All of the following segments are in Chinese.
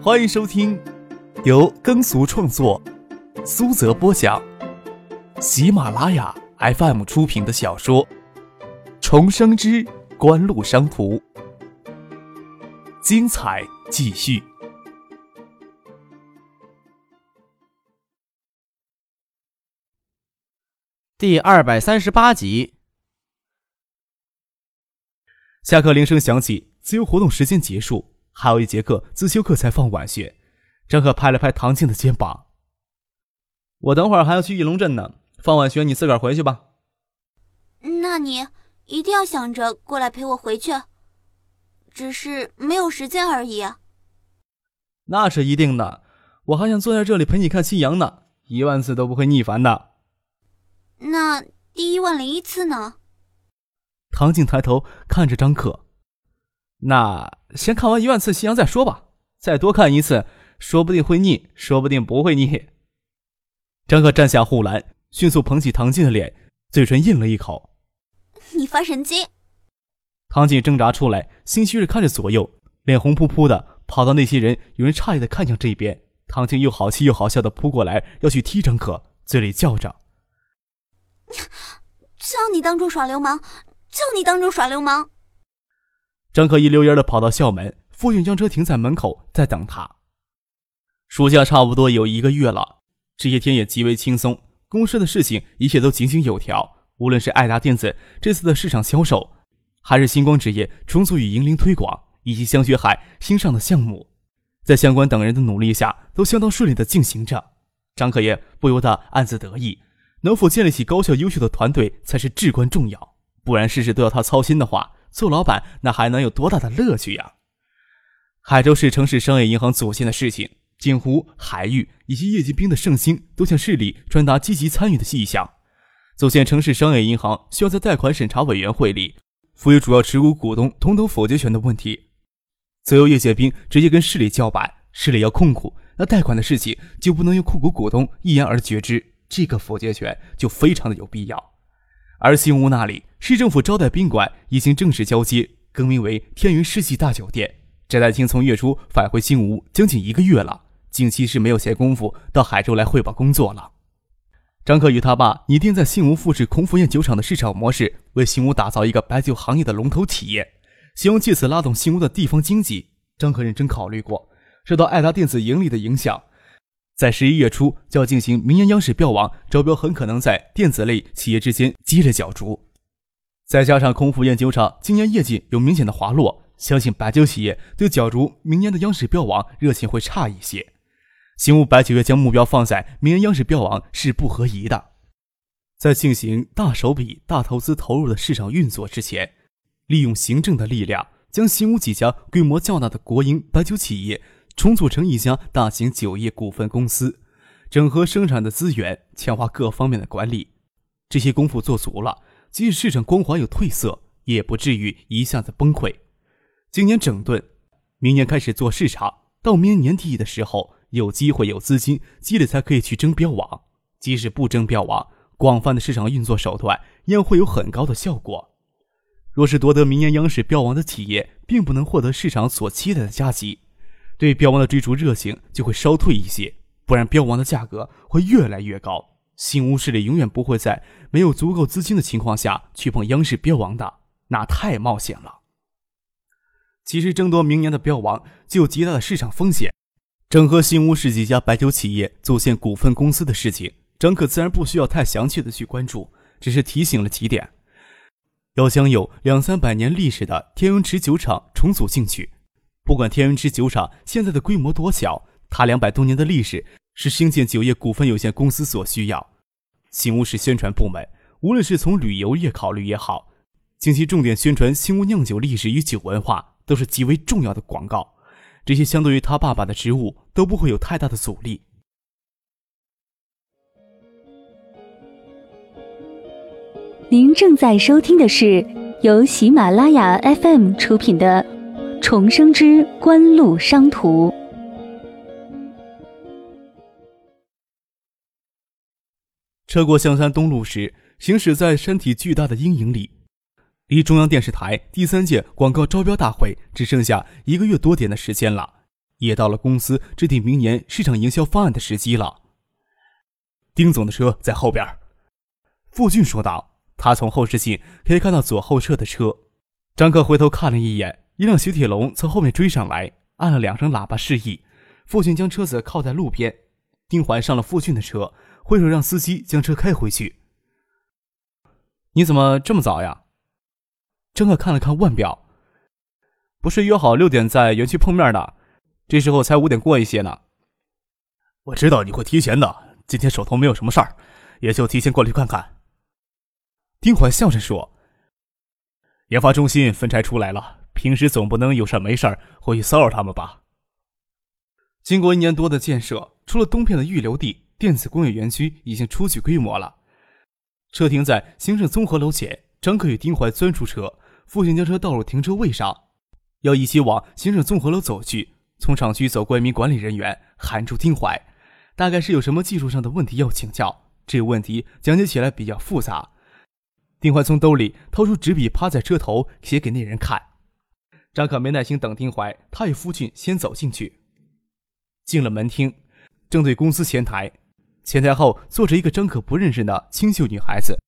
欢迎收听由耕俗创作、苏泽播讲、喜马拉雅 FM 出品的小说《重生之官路商途》，精彩继续，第二百三十八集。下课铃声响起，自由活动时间结束。还有一节课自修课才放晚学，张可拍了拍唐静的肩膀：“我等会儿还要去翼龙镇呢，放晚学你自个儿回去吧。”“那你一定要想着过来陪我回去，只是没有时间而已。”“那是一定的，我还想坐在这里陪你看夕阳呢，一万次都不会腻烦的。”“那第一万零一次呢？”唐静抬头看着张可。那先看完一万次夕阳再说吧，再多看一次，说不定会腻，说不定不会腻。张可站下护栏，迅速捧起唐静的脸，嘴唇印了一口：“你发神经。”唐静挣扎出来，心虚的看着左右，脸红扑扑的，跑到那些人，有人诧异的看向这边。唐静又好气又好笑的扑过来，要去踢张可，嘴里叫着：“叫你当众耍流氓，叫你当众耍流氓！”张可一溜烟的跑到校门，傅运将车停在门口，在等他。暑假差不多有一个月了，这些天也极为轻松，公司的事情一切都井井有条。无论是爱达电子这次的市场销售，还是星光纸业重组与银铃推广，以及香雪海新上的项目，在相关等人的努力下，都相当顺利的进行着。张可也不由得暗自得意，能否建立起高效优秀的团队才是至关重要，不然事事都要他操心的话。做老板那还能有多大的乐趣呀？海州市城市商业银行组建的事情，锦湖、海域以及叶继兵的盛兴都向市里传达积极参与的意向。组建城市商业银行需要在贷款审查委员会里赋予主要持股股东同等否决权的问题，则由叶建兵直接跟市里叫板。市里要控股，那贷款的事情就不能由控股股东一言而决之，这个否决权就非常的有必要。而新屋那里，市政府招待宾馆已经正式交接，更名为天云世纪大酒店。翟大清从月初返回新屋将近一个月了，近期是没有闲工夫到海州来汇报工作了。张可与他爸拟定在新屋复制孔府宴酒厂的市场模式，为新屋打造一个白酒行业的龙头企业，希望借此拉动新屋的地方经济。张可认真考虑过，受到爱达电子盈利的影响。在十一月初就要进行明年央视标王招标，很可能在电子类企业之间激烈角逐。再加上空腹宴酒厂今年业绩有明显的滑落，相信白酒企业对角逐明年的央视标王热情会差一些。新屋白酒业将目标放在明年央视标王是不合宜的。在进行大手笔、大投资投入的市场运作之前，利用行政的力量，将新屋几家规模较大的国营白酒企业。重组成一家大型酒业股份公司，整合生产的资源，强化各方面的管理。这些功夫做足了，即使市场光环有褪色，也不至于一下子崩溃。今年整顿，明年开始做市场，到明年年底的时候，有机会有资金积累，才可以去争标王。即使不争标王，广泛的市场运作手段一样会有很高的效果。若是夺得明年央视标王的企业，并不能获得市场所期待的加急。对标王的追逐热情就会稍退一些，不然标王的价格会越来越高。新屋势力永远不会在没有足够资金的情况下去碰央视标王的，那太冒险了。其实争夺明年的标王就有极大的市场风险。整合新屋市几家白酒企业组建股份公司的事情，张可自然不需要太详细的去关注，只是提醒了几点：要将有两三百年历史的天云池酒厂重组进去。不管天云之酒厂现在的规模多小，它两百多年的历史是兴建酒业股份有限公司所需要。新屋市宣传部门，无论是从旅游业考虑也好，近期重点宣传新屋酿酒历史与酒文化，都是极为重要的广告。这些相对于他爸爸的职务都不会有太大的阻力。您正在收听的是由喜马拉雅 FM 出品的。重生之官路商途。车过象山东路时，行驶在山体巨大的阴影里，离中央电视台第三届广告招标大会只剩下一个月多点的时间了。也到了公司制定明年市场营销方案的时机了。丁总的车在后边，傅俊说道。他从后视镜可以看到左后侧的车。张克回头看了一眼，一辆雪铁龙从后面追上来，按了两声喇叭示意。父亲将车子靠在路边，丁环上了父亲的车，挥手让司机将车开回去。你怎么这么早呀？张克看了看腕表，不是约好六点在园区碰面的，这时候才五点过一些呢。我知道你会提前的，今天手头没有什么事儿，也就提前过去看看。丁环笑着说：“研发中心分拆出来了，平时总不能有事没事回去骚扰他们吧？”经过一年多的建设，除了东片的预留地，电子工业园区已经初具规模了。车停在行政综合楼前，张克与丁怀钻出车，父亲将车倒入停车位上，要一起往行政综合楼走去。从厂区走过一名管理人员，喊住丁怀，大概是有什么技术上的问题要请教。这个问题讲解起来比较复杂。丁怀从兜里掏出纸笔，趴在车头写给那人看。张可没耐心等丁怀，他与父亲先走进去。进了门厅，正对公司前台，前台后坐着一个张可不认识的清秀女孩子，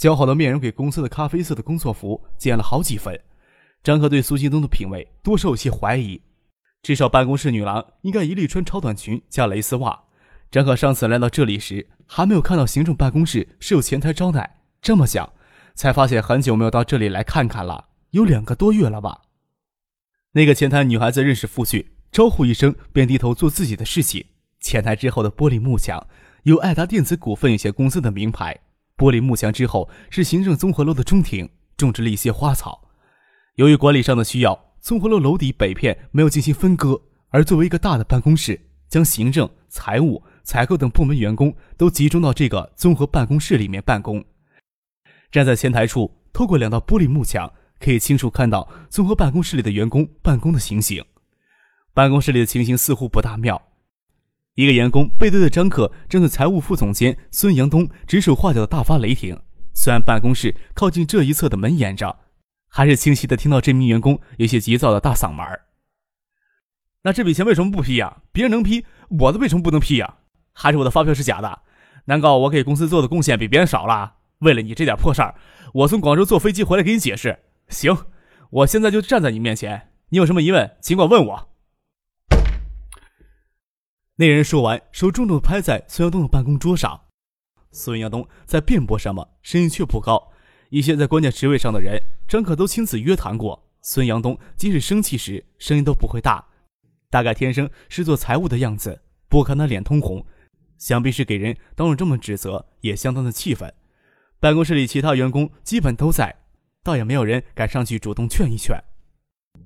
姣好的面容给公司的咖啡色的工作服减了好几分。张可对苏新东的品味多少有些怀疑，至少办公室女郎应该一律穿超短裙加蕾丝袜。张可上次来到这里时，还没有看到行政办公室是有前台招待，这么想。才发现很久没有到这里来看看了，有两个多月了吧？那个前台女孩子认识傅俊，招呼一声便低头做自己的事情。前台之后的玻璃幕墙有爱达电子股份有限公司的名牌，玻璃幕墙之后是行政综合楼的中庭，种植了一些花草。由于管理上的需要，综合楼楼底北片没有进行分割，而作为一个大的办公室，将行政、财务、采购等部门员工都集中到这个综合办公室里面办公。站在前台处，透过两道玻璃幕墙，可以清楚看到综合办公室里的员工办公的情形。办公室里的情形似乎不大妙。一个员工背对着张克，正在财务副总监孙阳东指手画脚的大发雷霆。虽然办公室靠近这一侧的门掩着，还是清晰的听到这名员工有些急躁的大嗓门那这笔钱为什么不批呀？别人能批，我的为什么不能批呀？还是我的发票是假的？难道我给公司做的贡献比别人少了？为了你这点破事儿，我从广州坐飞机回来给你解释。行，我现在就站在你面前，你有什么疑问，尽管问我。那人说完，手重重拍在孙阳东的办公桌上。孙阳东在辩驳什么，声音却不高。一些在关键职位上的人，张可都亲自约谈过。孙阳东即使生气时，声音都不会大，大概天生是做财务的样子。不看他脸通红，想必是给人当众这么指责，也相当的气愤。办公室里其他员工基本都在，倒也没有人敢上去主动劝一劝。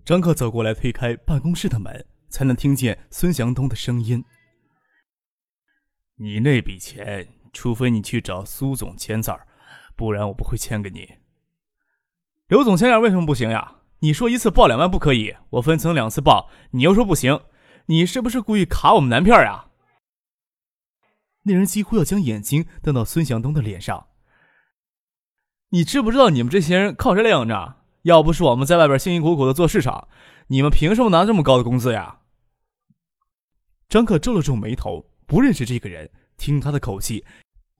张克走过来推开办公室的门，才能听见孙祥东的声音：“你那笔钱，除非你去找苏总签字儿，不然我不会签给你。刘总签字为什么不行呀？你说一次报两万不可以，我分成两次报，你又说不行，你是不是故意卡我们南片呀？”那人几乎要将眼睛瞪到孙祥东的脸上。你知不知道你们这些人靠谁来养着？要不是我们在外边辛辛苦苦的做市场，你们凭什么拿这么高的工资呀？张克皱了皱眉头，不认识这个人，听他的口气，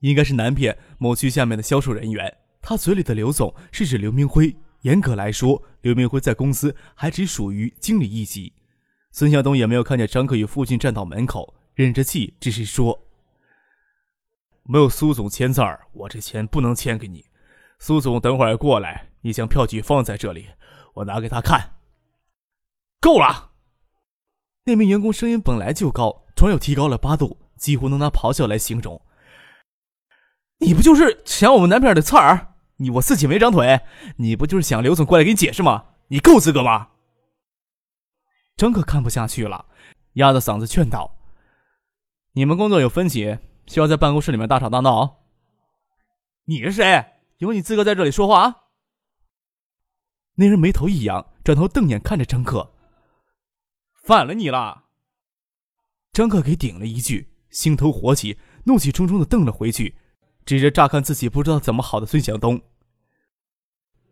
应该是南片某区下面的销售人员。他嘴里的刘总是指刘明辉，严格来说，刘明辉在公司还只属于经理一级。孙向东也没有看见张克与父亲站到门口，忍着气，只是说：“没有苏总签字儿，我这钱不能签给你。”苏总，等会儿过来，你将票据放在这里，我拿给他看。够了！那名员工声音本来就高，突然又提高了八度，几乎能拿咆哮来形容。你不就是抢我们南片的刺儿？你我自己没长腿，你不就是想刘总过来给你解释吗？你够资格吗？张可看不下去了，压着嗓子劝道：“你们工作有分歧，需要在办公室里面大吵大闹？你是谁？”有你资格在这里说话啊？那人眉头一扬，转头瞪眼看着张克。反了你了！张克给顶了一句，心头火起，怒气冲冲的瞪了回去，指着乍看自己不知道怎么好的孙祥东：“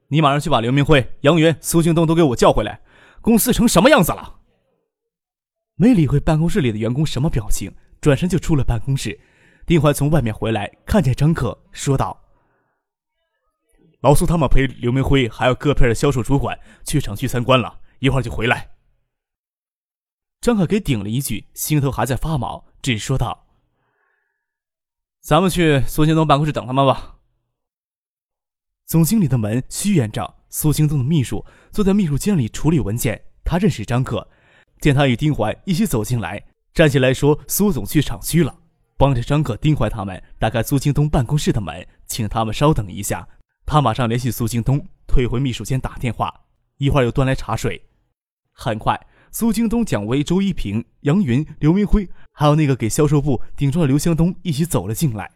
你马上去把刘明辉、杨元、苏庆东都给我叫回来！公司成什么样子了？”没理会办公室里的员工什么表情，转身就出了办公室。丁怀从外面回来，看见张克，说道：“老苏他们陪刘明辉还有各片的销售主管去厂区参观了，一会儿就回来。”张可给顶了一句，心头还在发毛，只说道：“咱们去苏京东办公室等他们吧。”总经理的门虚掩着，苏京东的秘书坐在秘书间里处理文件。他认识张克，见他与丁怀一起走进来，站起来说：“苏总去厂区了。”帮着张克、丁怀他们打开苏京东办公室的门，请他们稍等一下。他马上联系苏京东，退回秘书间打电话，一会儿又端来茶水。很快，苏京东、蒋薇、周一平、杨云、刘明辉，还有那个给销售部顶撞的刘向东一起走了进来。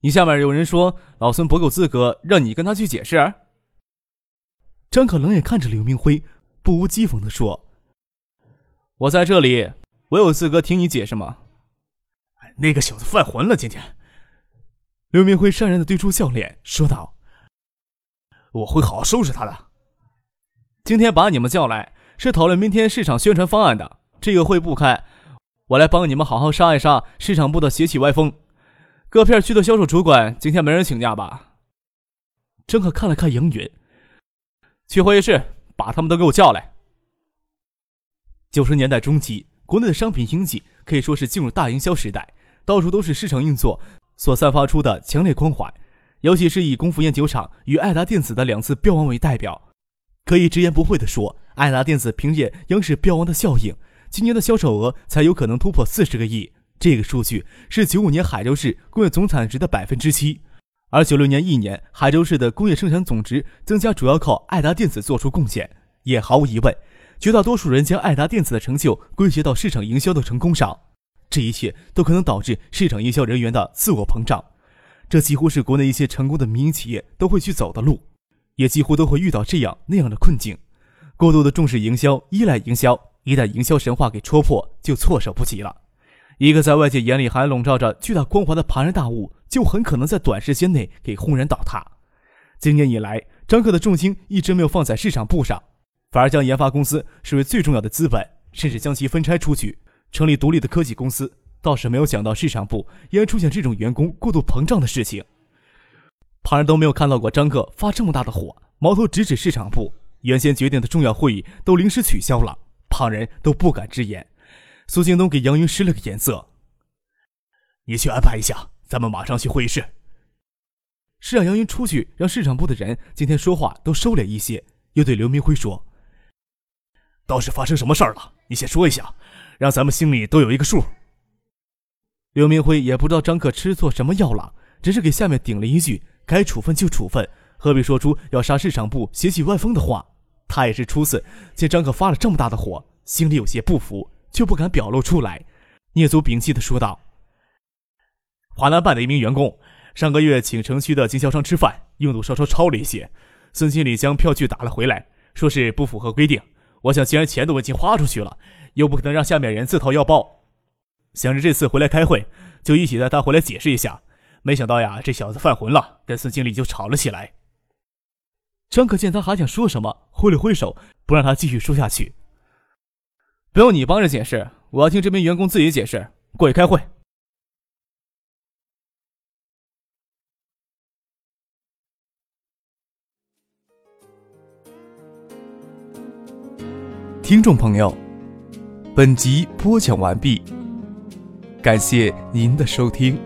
你下面有人说老孙不够资格，让你跟他去解释。张可冷眼看着刘明辉，不无讥讽地说：“我在这里，我有资格听你解释吗？”那个小子犯浑了，今天。刘明辉善然的堆出笑脸，说道：“我会好好收拾他的。今天把你们叫来，是讨论明天市场宣传方案的。这个会不开，我来帮你们好好杀一杀市场部的邪气歪风。各片区的销售主管，今天没人请假吧？”张可看了看杨云，去会议室把他们都给我叫来。九十年代中期，国内的商品经济可以说是进入大营销时代。到处都是市场运作所散发出的强烈光环，尤其是以功夫烟酒厂与爱达电子的两次标王为代表，可以直言不讳地说，爱达电子凭借央视标王的效应，今年的销售额才有可能突破四十个亿。这个数据是九五年海州市工业总产值的百分之七，而九六年一年海州市的工业生产总值增加主要靠爱达电子做出贡献。也毫无疑问，绝大多数人将爱达电子的成就归结到市场营销的成功上。这一切都可能导致市场营销人员的自我膨胀，这几乎是国内一些成功的民营企业都会去走的路，也几乎都会遇到这样那样的困境。过度的重视营销，依赖营销，一旦营销神话给戳破，就措手不及了。一个在外界眼里还笼罩着巨大光环的庞然大物，就很可能在短时间内给轰然倒塌。今年以来，张克的重心一直没有放在市场部上，反而将研发公司视为最重要的资本，甚至将其分拆出去。成立独立的科技公司，倒是没有想到市场部也出现这种员工过度膨胀的事情。旁人都没有看到过张克发这么大的火，矛头直指市场部。原先决定的重要会议都临时取消了，旁人都不敢直言。苏京东给杨云使了个眼色：“你去安排一下，咱们马上去会议室。”是让杨云出去，让市场部的人今天说话都收敛一些。又对刘明辉说：“倒是发生什么事儿了？你先说一下。”让咱们心里都有一个数。刘明辉也不知道张克吃错什么药了，只是给下面顶了一句：“该处分就处分，何必说出要杀市场部邪气歪风的话？”他也是初次见张克发了这么大的火，心里有些不服，却不敢表露出来。聂祖屏气的说道：“华南办的一名员工上个月请城区的经销商吃饭，用度稍稍超了一些，孙经理将票据打了回来，说是不符合规定。我想，既然钱都已经花出去了。”又不可能让下面人自掏腰包，想着这次回来开会，就一起带他回来解释一下。没想到呀，这小子犯浑了，跟孙经理就吵了起来。张可见他还想说什么，挥了挥手，不让他继续说下去。不用你帮着解释，我要听这名员工自己解释。过去开会。听众朋友。本集播讲完毕，感谢您的收听。